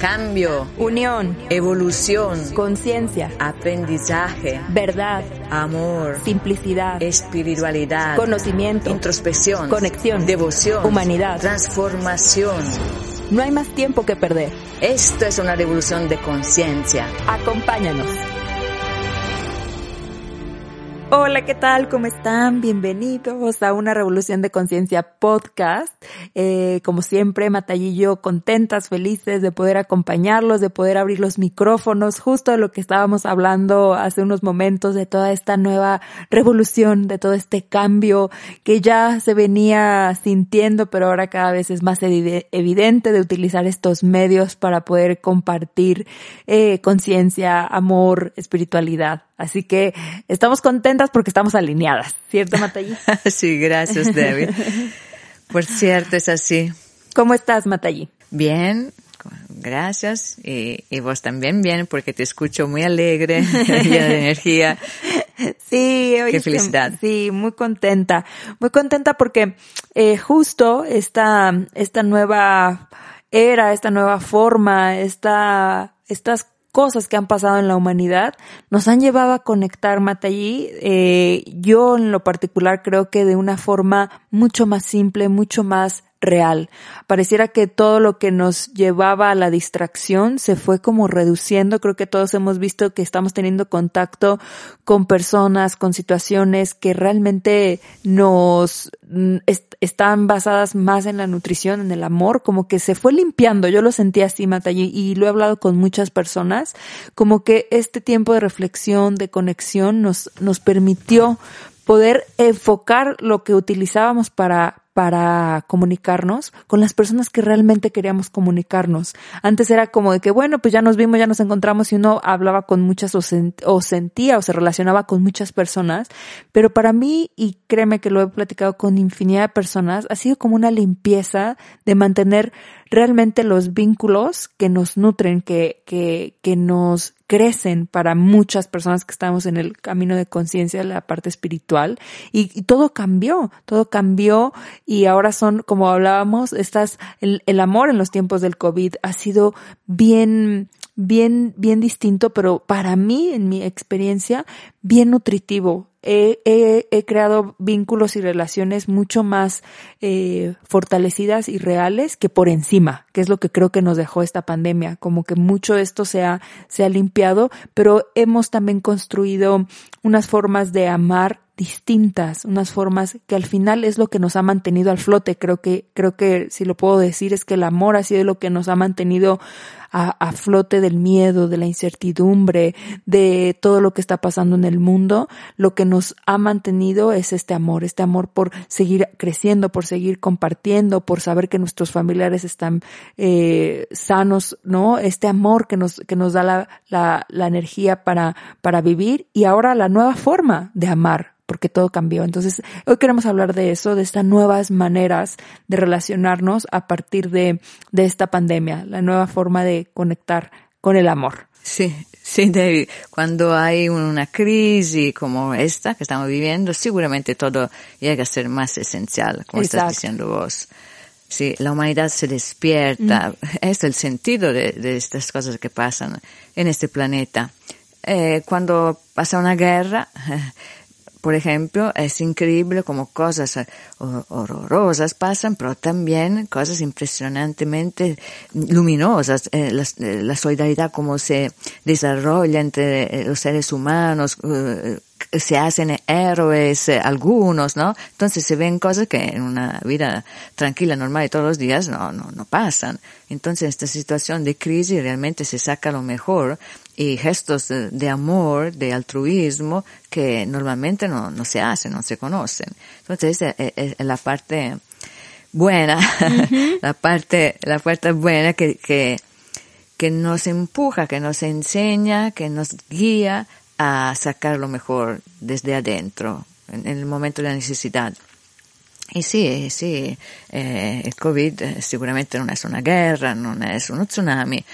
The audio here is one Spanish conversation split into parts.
cambio, unión, evolución, conciencia, aprendizaje, verdad, amor, simplicidad, espiritualidad, conocimiento, introspección, conexión, devoción, humanidad, transformación. No hay más tiempo que perder. Esto es una revolución de conciencia. Acompáñanos. Hola, ¿qué tal? ¿Cómo están? Bienvenidos a una Revolución de Conciencia podcast. Eh, como siempre, Matay y yo contentas, felices de poder acompañarlos, de poder abrir los micrófonos, justo de lo que estábamos hablando hace unos momentos, de toda esta nueva revolución, de todo este cambio que ya se venía sintiendo, pero ahora cada vez es más evidente de utilizar estos medios para poder compartir eh, conciencia, amor, espiritualidad. Así que estamos contentas porque estamos alineadas, ¿cierto, Matallí? sí, gracias, David. Por cierto, es así. ¿Cómo estás, Matallí? Bien, gracias. Y, vos también bien, porque te escucho muy alegre, llena de energía. Sí, oye, qué felicidad. Sí, muy contenta. Muy contenta porque eh, justo esta, esta nueva era, esta nueva forma, esta, estas cosas que han pasado en la humanidad nos han llevado a conectar Matallí. Eh, yo en lo particular creo que de una forma mucho más simple, mucho más real. Pareciera que todo lo que nos llevaba a la distracción se fue como reduciendo. Creo que todos hemos visto que estamos teniendo contacto con personas, con situaciones que realmente nos mm, están basadas más en la nutrición, en el amor, como que se fue limpiando. Yo lo sentí así, Matallí, y lo he hablado con muchas personas, como que este tiempo de reflexión, de conexión nos, nos permitió poder enfocar lo que utilizábamos para, para comunicarnos con las personas que realmente queríamos comunicarnos. Antes era como de que, bueno, pues ya nos vimos, ya nos encontramos y uno hablaba con muchas o, o, sentía o se relacionaba con muchas personas, pero para mí, y créeme que lo he platicado con infinidad de personas, ha sido como una limpieza de mantener realmente los vínculos que nos nutren, que, que, que nos crecen para muchas personas que estamos en el camino de conciencia, la parte espiritual, y, todo cambió, todo cambió y ahora son, como hablábamos, estas, el, el amor en los tiempos del COVID ha sido bien, bien, bien distinto, pero para mí, en mi experiencia, bien nutritivo. He, he, he creado vínculos y relaciones mucho más eh, fortalecidas y reales que por encima, que es lo que creo que nos dejó esta pandemia. Como que mucho esto se ha, se ha limpiado, pero hemos también construido unas formas de amar distintas, unas formas que al final es lo que nos ha mantenido al flote. Creo que, creo que si lo puedo decir es que el amor ha sido lo que nos ha mantenido a, a, flote del miedo, de la incertidumbre, de todo lo que está pasando en el mundo. Lo que nos ha mantenido es este amor, este amor por seguir creciendo, por seguir compartiendo, por saber que nuestros familiares están eh, sanos, ¿no? Este amor que nos, que nos da la, la, la energía para, para vivir y ahora la nueva forma de amar, porque todo cambió. Entonces, hoy queremos hablar de eso, de estas nuevas maneras de relacionarnos a partir de, de esta pandemia, la nueva forma de conectar con el amor. Sí, sí, David. Cuando hay una crisis como esta que estamos viviendo, seguramente todo llega a ser más esencial, como Exacto. estás diciendo vos. Sí, la humanidad se despierta. Mm. Es el sentido de, de, estas cosas que pasan en este planeta. Eh, cuando pasa una guerra, por ejemplo, es increíble como cosas horrorosas pasan, pero también cosas impresionantemente luminosas. Eh, la, la, solidaridad como se desarrolla entre los seres humanos, se hacen héroes eh, algunos, ¿no? Entonces se ven cosas que en una vida tranquila, normal de todos los días no, no, no pasan. Entonces en esta situación de crisis realmente se saca lo mejor y gestos de, amor, de altruismo que normalmente no, no se hacen, no se conocen. Entonces es, es, es la parte buena, uh -huh. la parte, la parte buena que, que, que nos empuja, que nos enseña, que nos guía a sacar lo mejor desde adentro, en, en el momento de la necesidad. Y sì, sì, eh, il Covid sicuramente non è una guerra, non è uno tsunami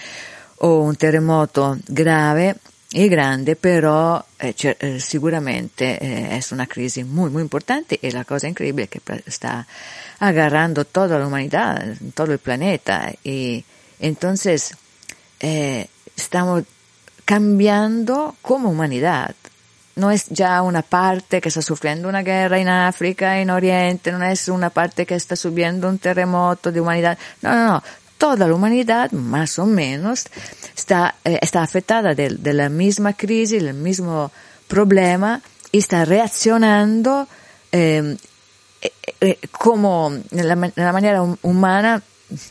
o un terremoto grave e grande, però eh, eh, è una crisi muy, muy importante e la cosa increíble è che sta agarrando toda la humanidad, todo el planeta. Y entonces, eh, estamos cambiando como humanidad. No es ya una parte que está sufriendo una guerra en África, en Oriente, no es una parte que está subiendo un terremoto de humanidad. No, no, no. Toda la humanidad, más o menos, está, eh, está afectada de, de, la misma crisis, del mismo problema y está reaccionando eh, eh, eh como en la, manera humana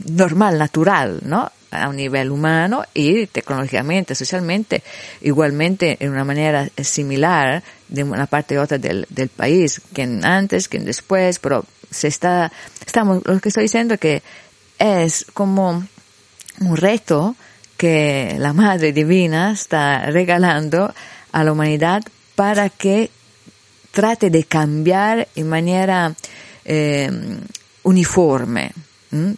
normal, natural, ¿no? a un nivel humano y tecnológicamente, socialmente, igualmente en una manera similar de una parte u otra del, del país, quien antes, quien después, pero se está, estamos, lo que estoy diciendo es que es como un reto que la Madre Divina está regalando a la humanidad para que trate de cambiar en manera eh, uniforme,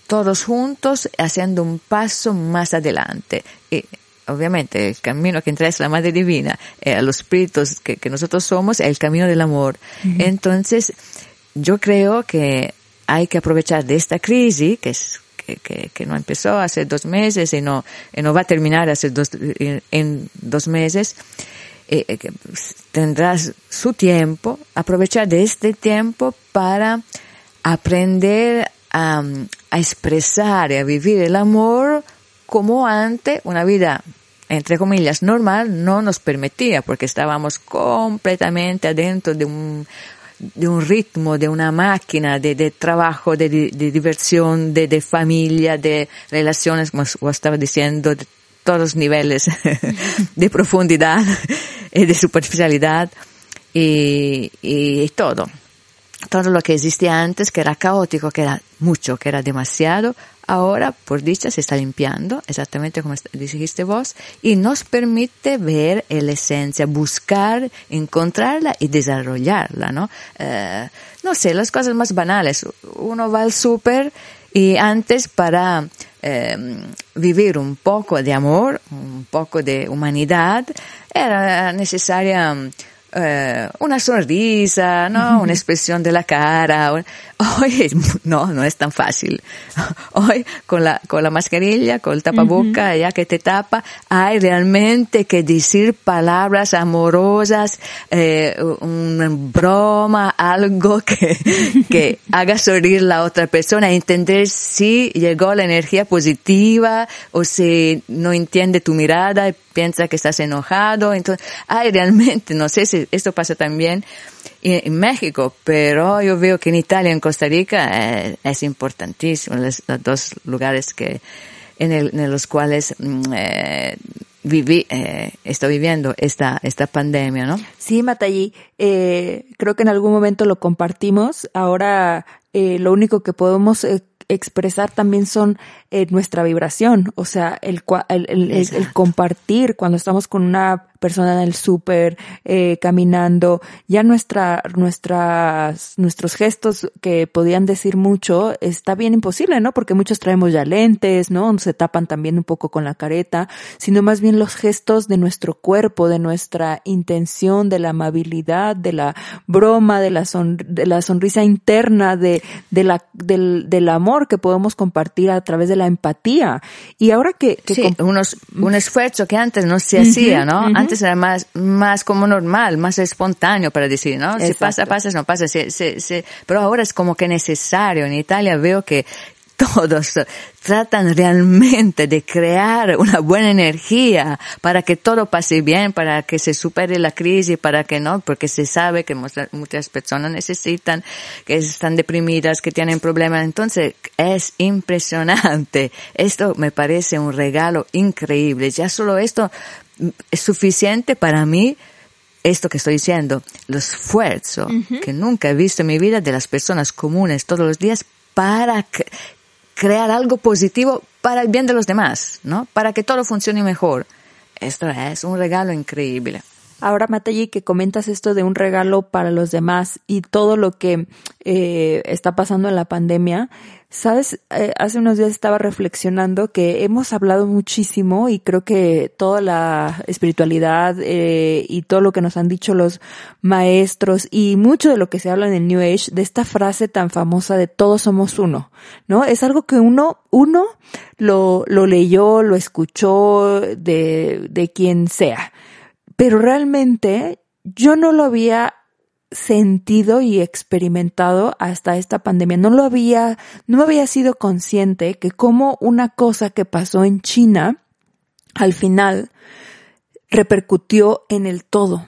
todos juntos haciendo un paso más adelante. Y obviamente el camino que entra es la Madre Divina, eh, a los espíritus que, que, nosotros somos, es el camino del amor. Entonces, yo creo que hay que aprovechar de esta crisis, que es que, no empezó hace dos meses y no, y no va a terminar hace dos, en, dos meses, eh, eh que tendrás su tiempo, aprovechar de este tiempo para aprender a, a expresar y a vivir el amor como antes una vida entre comillas normal no nos permitía porque estábamos completamente adentro de un de un ritmo, de una máquina de, de trabajo, de, de, diversión, de, de familia, de relaciones, como estaba diciendo, de todos los niveles de profundidad y de superficialidad y, y todo. Todo lo que existía antes, que era caótico, que era mucho, que era demasiado, ahora, por dicha, se está limpiando, exactamente como dijiste vos, y nos permite ver la esencia, buscar, encontrarla y desarrollarla, ¿no? Eh, no sé, las cosas más banales. Uno va al súper y antes para eh, vivir un poco de amor, un poco de humanidad, era necesaria eh, una sonrisa, ¿no? Una expresión de la cara. Hoy no, no es tan fácil. Hoy con la, con la mascarilla, con el tapaboca, ya que te tapa, hay realmente que decir palabras amorosas, eh, una broma, algo que, que haga sonreír la otra persona, entender si llegó la energía positiva o si no entiende tu mirada y piensa que estás enojado. Entonces, hay realmente, no sé si esto pasa también en, México, pero yo veo que en Italia, en Costa Rica, eh, es importantísimo, los, dos lugares que, en, el, en los cuales mm, eh, viví, eh, estoy viviendo esta, esta pandemia, ¿no? Sí, Matallí, eh, creo que en algún momento lo compartimos. Ahora, lo único que podemos expresar también son eh, nuestra vibración, o sea, el, el, el, el, compartir cuando estamos con una persona en el súper, eh, caminando, ya nuestra, nuestras, nuestros gestos que podían decir mucho, está bien imposible, ¿no? Porque muchos traemos ya lentes, ¿no? Se tapan también un poco con la careta, sino más bien los gestos de nuestro cuerpo, de nuestra intención, de la amabilidad, de la broma, de la, son, de la sonrisa interna, de, de la, del, del amor que podemos compartir a través de la empatía. Y ahora que... que sí, unos, un esfuerzo que antes no se hacía, ¿no? Antes era más, más como normal, más espontáneo para decir, ¿no? Si pasa, pasa, no pasa. Si, si, si, pero ahora es como que necesario. En Italia veo que todos tratan realmente de crear una buena energía para que todo pase bien, para que se supere la crisis, para que no, porque se sabe que muchas personas necesitan, que están deprimidas, que tienen problemas. Entonces es impresionante. Esto me parece un regalo increíble. Ya solo esto es suficiente para mí esto que estoy diciendo, el esfuerzo uh -huh. que nunca he visto en mi vida de las personas comunes todos los días para crear algo positivo para el bien de los demás, ¿no? Para que todo funcione mejor. Esto es un regalo increíble. Ahora, Matayi, que comentas esto de un regalo para los demás y todo lo que eh, está pasando en la pandemia, sabes, eh, hace unos días estaba reflexionando que hemos hablado muchísimo y creo que toda la espiritualidad eh, y todo lo que nos han dicho los maestros y mucho de lo que se habla en el New Age de esta frase tan famosa de todos somos uno, ¿no? Es algo que uno, uno lo, lo leyó, lo escuchó de, de quien sea pero realmente yo no lo había sentido y experimentado hasta esta pandemia. No lo había, no había sido consciente que como una cosa que pasó en China, al final repercutió en el todo.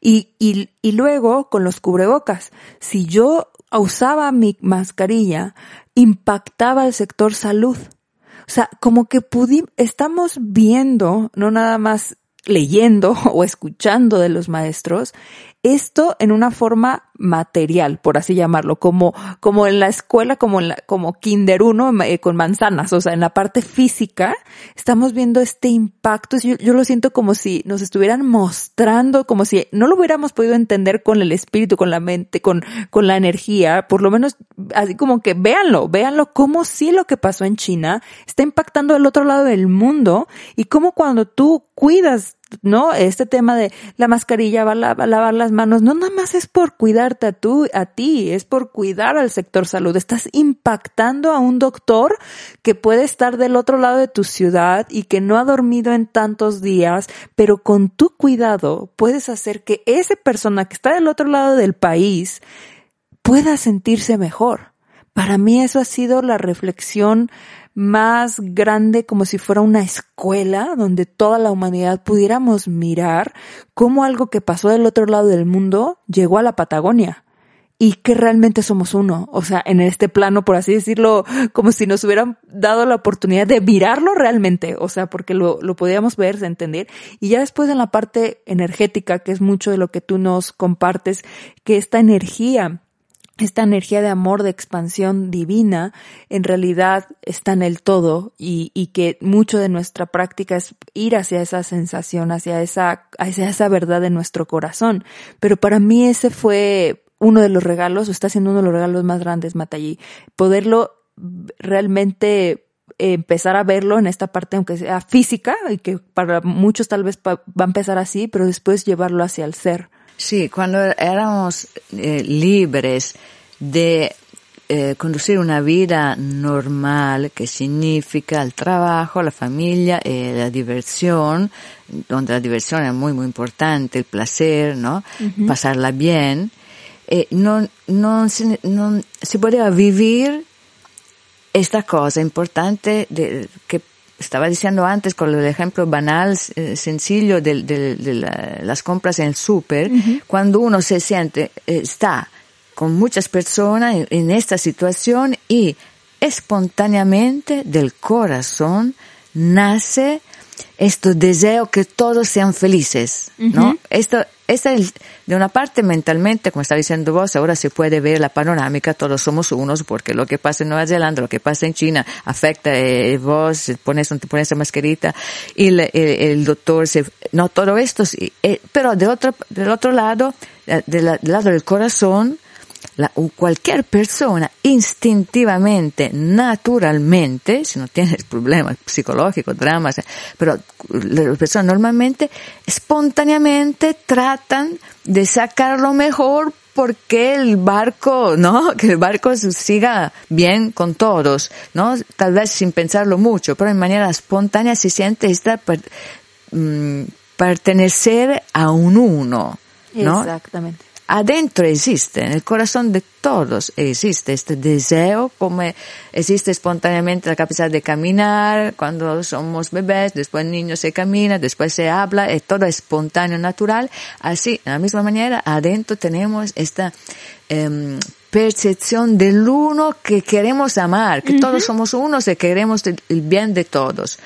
Y, y, y luego con los cubrebocas. Si yo usaba mi mascarilla, impactaba el sector salud. O sea, como que pudimos, estamos viendo, no nada más leyendo o escuchando de los maestros, esto en una forma material, por así llamarlo, como, como en la escuela, como en la, como kinder uno eh, con manzanas, o sea, en la parte física, estamos viendo este impacto, yo, yo lo siento como si nos estuvieran mostrando, como si no lo hubiéramos podido entender con el espíritu, con la mente, con, con la energía, por lo menos así como que véanlo, véanlo como si lo que pasó en China está impactando el otro lado del mundo y como cuando tú cuidas ¿no? Este tema de la mascarilla, va a lavar las manos, no nada más es por cuidarte a tú, a ti, es por cuidar al sector salud. Estás impactando a un doctor que puede estar del otro lado de tu ciudad y que no ha dormido en tantos días, pero con tu cuidado puedes hacer que esa persona que está del otro lado del país pueda sentirse mejor. Para mí eso ha sido la reflexión más grande como si fuera una escuela donde toda la humanidad pudiéramos mirar cómo algo que pasó del otro lado del mundo llegó a la Patagonia y que realmente somos uno. O sea, en este plano, por así decirlo, como si nos hubieran dado la oportunidad de mirarlo realmente. O sea, porque lo, lo podíamos ver, entender. Y ya después en la parte energética, que es mucho de lo que tú nos compartes, que esta energía esta energía de amor, de expansión divina, en realidad está en el todo y, y, que mucho de nuestra práctica es ir hacia esa sensación, hacia esa, hacia esa verdad de nuestro corazón. Pero para mí ese fue uno de los regalos, o está siendo uno de los regalos más grandes, Matallí. Poderlo realmente empezar a verlo en esta parte, aunque sea física, y que para muchos tal vez va a empezar así, pero después llevarlo hacia el ser. Sí, cuando éramos eh, libres de eh, conducir una vida normal que significa el trabajo, la familia, eh, la diversión, donde la diversión es muy muy importante, el placer, ¿no? Pasarla bien. Eh, no, no, no se podía vivir esta cosa importante de, que estaba diciendo antes con el ejemplo banal, eh, sencillo de, de, las compras en el súper, cuando uno se siente, eh, está con muchas personas en, en, esta situación y espontáneamente del corazón nace este deseo que todos sean felices, ¿no? Esto, esta es, de una parte mentalmente, como está diciendo vos, ahora se puede ver la panorámica, todos somos unos, porque lo que pasa en Nueva Zelanda, lo que pasa en China, afecta eh, vos, pones, te pones esa mascarita, y el, doctor se, no, todo esto, sí, eh, pero de otro, del otro lado, eh, del lado del corazón, la, cualquier persona instintivamente, naturalmente, si no tienes problemas psicológicos, dramas, pero las personas normalmente, espontáneamente tratan de sacar lo mejor porque el barco, ¿no? Que el barco siga bien con todos, ¿no? Tal vez sin pensarlo mucho, pero en manera espontánea se siente esta mm, pertenecer a un uno, ¿no? Exactamente adentro existe, en el corazón de todos existe este deseo, como existe espontáneamente la capacidad de caminar cuando somos bebés, después el niño se camina, después se habla, es todo espontáneo, natural. Así, de la misma manera, adentro tenemos esta em, percepción del uno que queremos amar, que todos somos unos y queremos el bien de todos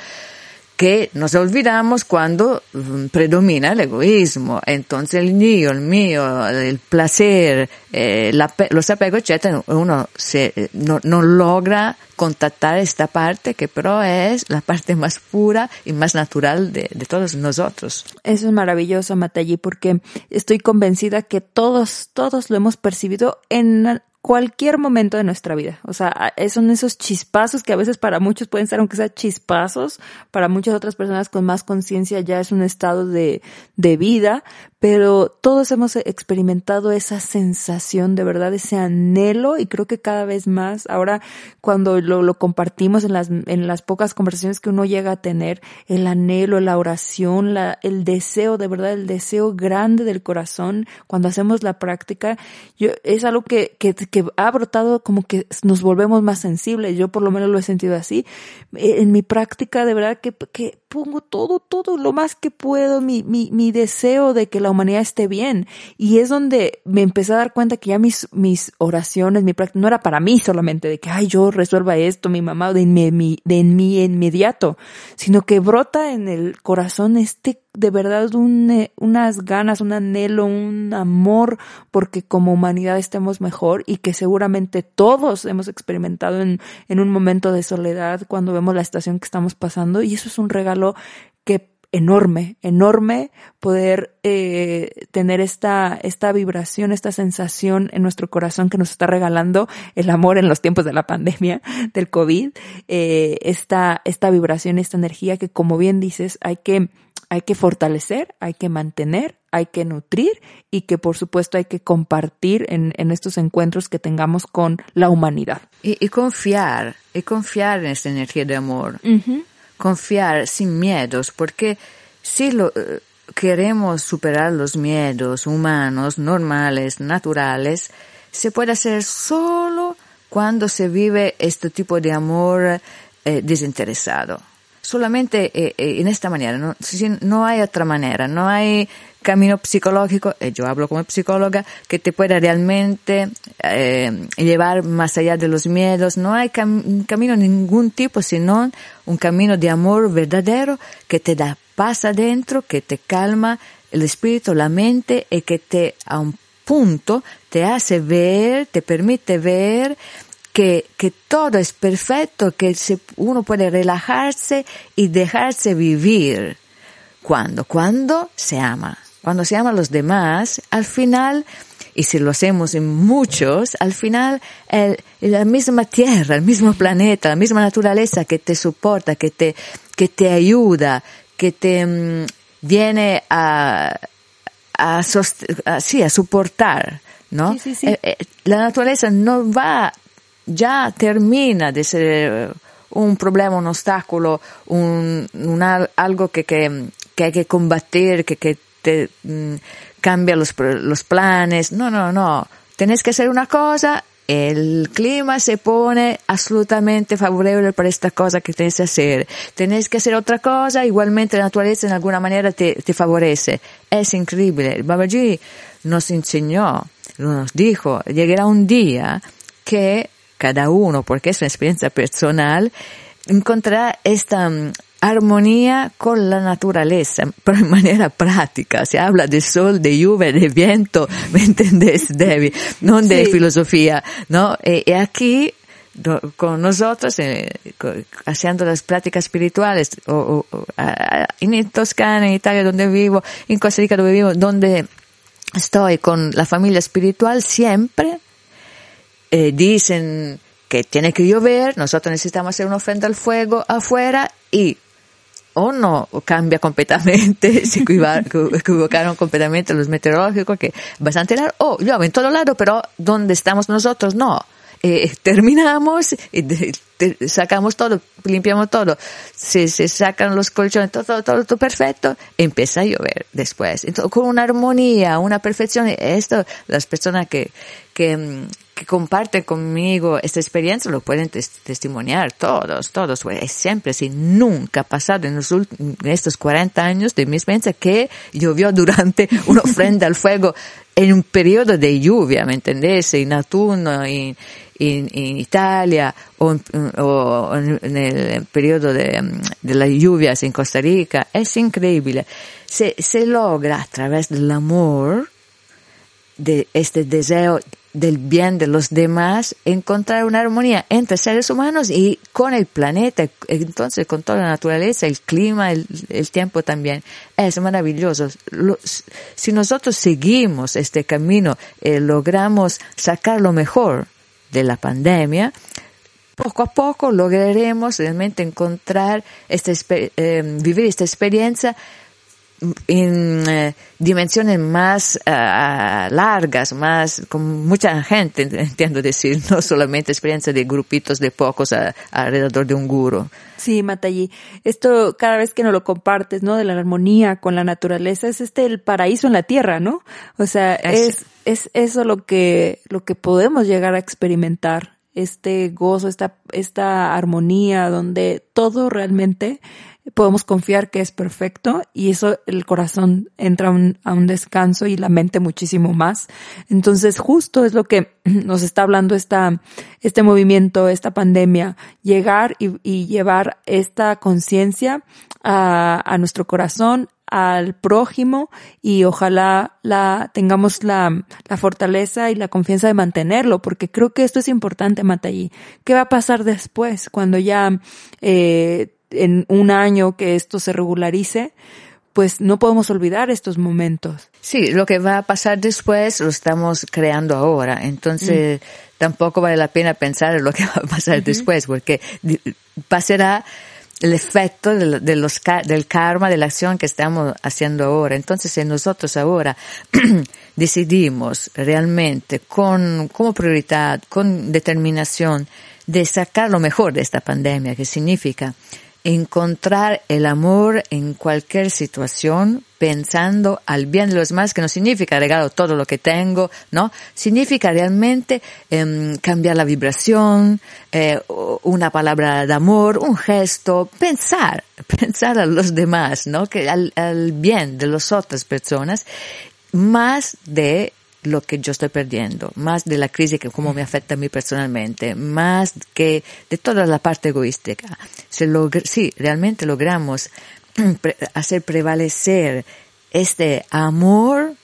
que nos olvidamos cuando mm, predomina el egoísmo. Entonces el mío, el mío, el placer, eh, los apegos, etc., uno se, eh, no, no, logra contactar esta parte que pero es la parte más pura y más natural de, de todos nosotros. Eso es maravilloso, Matayi, porque estoy convencida que todos, todos lo hemos percibido en cualquier momento de nuestra vida. O sea, son esos chispazos que a veces para muchos pueden ser, aunque sea chispazos, para muchas otras personas con más conciencia ya es un estado de, de vida, pero todos hemos experimentado esa sensación de verdad, ese anhelo y creo que cada vez más ahora cuando lo, compartimos en las, en las pocas conversaciones que uno llega a tener, el anhelo, la oración, el deseo, de verdad, el deseo grande del corazón cuando hacemos la práctica, yo, es algo que, que, que ha brotado como que nos volvemos más sensibles, yo por lo menos lo he sentido así. En mi práctica, de verdad que, que pongo todo, todo lo más que puedo, mi, mi, mi deseo de que la humanidad esté bien. Y es donde me empecé a dar cuenta que ya mis, mis oraciones, mi práctica, no era para mí solamente, de que, ay, yo resuelva esto, mi mamá, de, mi, de mi inmediato, sino que brota en el corazón este de verdad eh, unas ganas, un anhelo, un amor porque como humanidad estemos mejor y que seguramente todos hemos experimentado en, en un momento de soledad cuando vemos la situación que estamos pasando y eso es un regalo que enorme, enorme poder eh, tener esta, esta vibración, esta sensación en nuestro corazón que nos está regalando el amor en los tiempos de la pandemia, del COVID, eh, esta, esta vibración, esta energía que como bien dices, hay que, hay que fortalecer, hay que mantener, hay que nutrir y que por supuesto hay que compartir en, en estos encuentros que tengamos con la humanidad. Y, confiar, y confiar en esta energía de amor confiar sin miedos, porque si lo, eh, queremos superar los miedos humanos, normales, naturales, se puede hacer solo cuando se vive este tipo de amor eh, desinteresado. Solamente eh, en esta manera, no, hay otra manera, no hay camino psicológico, y yo hablo como psicóloga, que te pueda realmente eh, llevar más allá de los miedos. No hay camino ningún tipo, sino un camino de amor verdadero que te da paz adentro, que te calma el espíritu, la mente y que te a un punto te hace ver, te permite ver que, que todo es perfecto, que se, uno puede relajarse y dejarse vivir. ¿Cuándo? Cuando se ama. Cuando se ama a los demás, al final, y si lo hacemos en muchos, al final el, la misma tierra, el mismo planeta, la misma naturaleza que te soporta, que te, que te ayuda, que te mm, viene a, a, a, sí, a soportar, ¿no? Sí, sí, sí. Eh, eh, la naturaleza no va, ya termina de ser un problema, un obstáculo, un, un algo que, que, que hay que combatir, que, que te mm, cambia los, los planes. No, no, no. Tenés que hacer una cosa, el clima se pone absolutamente favorable para esta cosa que tienes que hacer. Tenés que hacer otra cosa, igualmente la naturaleza en alguna manera te, te favorece. Es increíble. El Babaji nos enseñó, nos dijo, llegará un día que cada uno, porque es una experiencia personal, encontrará esta mm, armonía con la naturaleza, pero en manera práctica. Se habla de sol, de lluvia, de viento, ¿me entendés, Debbie? No de filosofía, ¿no? Y, aquí, con nosotros, eh, haciendo las prácticas espirituales, o, en Toscana, en Italia donde vivo, en Costa Rica donde vivo, donde estoy con la familia espiritual, siempre eh, dicen que tiene que llover, nosotros necesitamos hacer una ofrenda al fuego afuera y o no cambia completamente, se equivocaron completamente los meteorológicos que bastante raro, o llueve en todo lado, pero donde estamos nosotros no. Eh, terminamos, sacamos todo, limpiamos todo, se, se sacan los colchones, todo, todo, todo, perfecto, empieza a llover después. Entonces, con una armonía, una perfección, esto, las personas que, que, que comparten conmigo esta experiencia lo pueden testimoniar todos, todos. Es siempre así. Nunca ha pasado en, los en estos 40 años de mi experiencia que llovió durante una ofrenda al fuego en un periodo de lluvia, ¿me entendés? En autunno, en, en, Italia o, o, en el periodo de, de las lluvias en Costa Rica. Es increíble. Se, se logra a través del amor, de este deseo del bien de los demás, encontrar una armonía entre seres humanos y con el planeta, entonces con toda la naturaleza, el clima, el, tiempo también. Es maravilloso. si nosotros seguimos este camino, eh, logramos sacar lo mejor de la pandemia, poco a poco lograremos realmente encontrar esta, eh, vivir esta experiencia en eh, dimensiones más eh, largas, más con mucha gente, entiendo decir, no solamente experiencia de grupitos de pocos alrededor de un guru. Sí, Matayi, esto cada vez que nos lo compartes, ¿no? De la armonía con la naturaleza, es este el paraíso en la tierra, ¿no? O sea, es, es eso lo que, lo que podemos llegar a experimentar, este gozo, esta, esta armonía donde todo realmente podemos confiar que es perfecto y eso el corazón entra a un, descanso y la mente muchísimo más. Entonces justo es lo que nos está hablando esta, este movimiento, esta pandemia, llegar y, llevar esta conciencia a, a nuestro corazón, al prójimo y ojalá la tengamos la, la, fortaleza y la confianza de mantenerlo, porque creo que esto es importante, Matayi. ¿Qué va a pasar después cuando ya eh, en un año que esto se regularice, pues no podemos olvidar estos momentos. Sí, lo que va a pasar después lo estamos creando ahora, entonces mm. tampoco vale la pena pensar en lo que va a pasar después, porque pasará el efecto de, los, del karma, de la acción que estamos haciendo ahora. Entonces, si nosotros ahora decidimos realmente con, como prioridad, con determinación, de sacar lo mejor de esta pandemia, que significa encontrar el amor en cualquier situación pensando al bien de los demás, que no significa regalo todo lo que tengo, ¿no? Significa realmente em, cambiar la vibración, eh, una palabra de amor, un gesto, pensar, pensar a los demás, ¿no? Que al, al bien de las otras personas, más de lo que yo estoy perdiendo, más de la crisis que cómo me afecta a mí personalmente, más que de toda la parte egoística. Si, si realmente logramos hacer prevalecer este amor,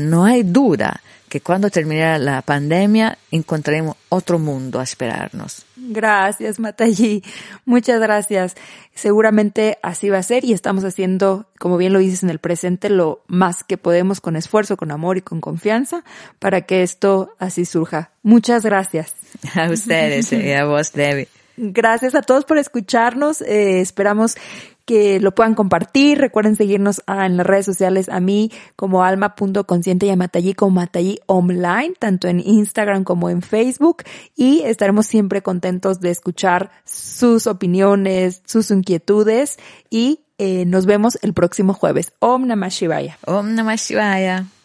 no hay duda que cuando termine la pandemia encontraremos otro mundo a esperarnos. Gracias, Matayi. Muchas gracias. Seguramente así va a ser y estamos haciendo, como bien lo dices en el presente, lo más que podemos con esfuerzo, con amor y con confianza para que esto así surja. Muchas gracias. A ustedes y a vos, Debbie. Gracias a todos por escucharnos. Eh, esperamos que lo puedan compartir. Recuerden seguirnos en las redes sociales a mí como alma.consciente y a Matallí como Matallí online, tanto en Instagram como en Facebook. Y estaremos siempre contentos de escuchar sus opiniones, sus inquietudes y eh, nos vemos el próximo jueves. Om Namah. Om.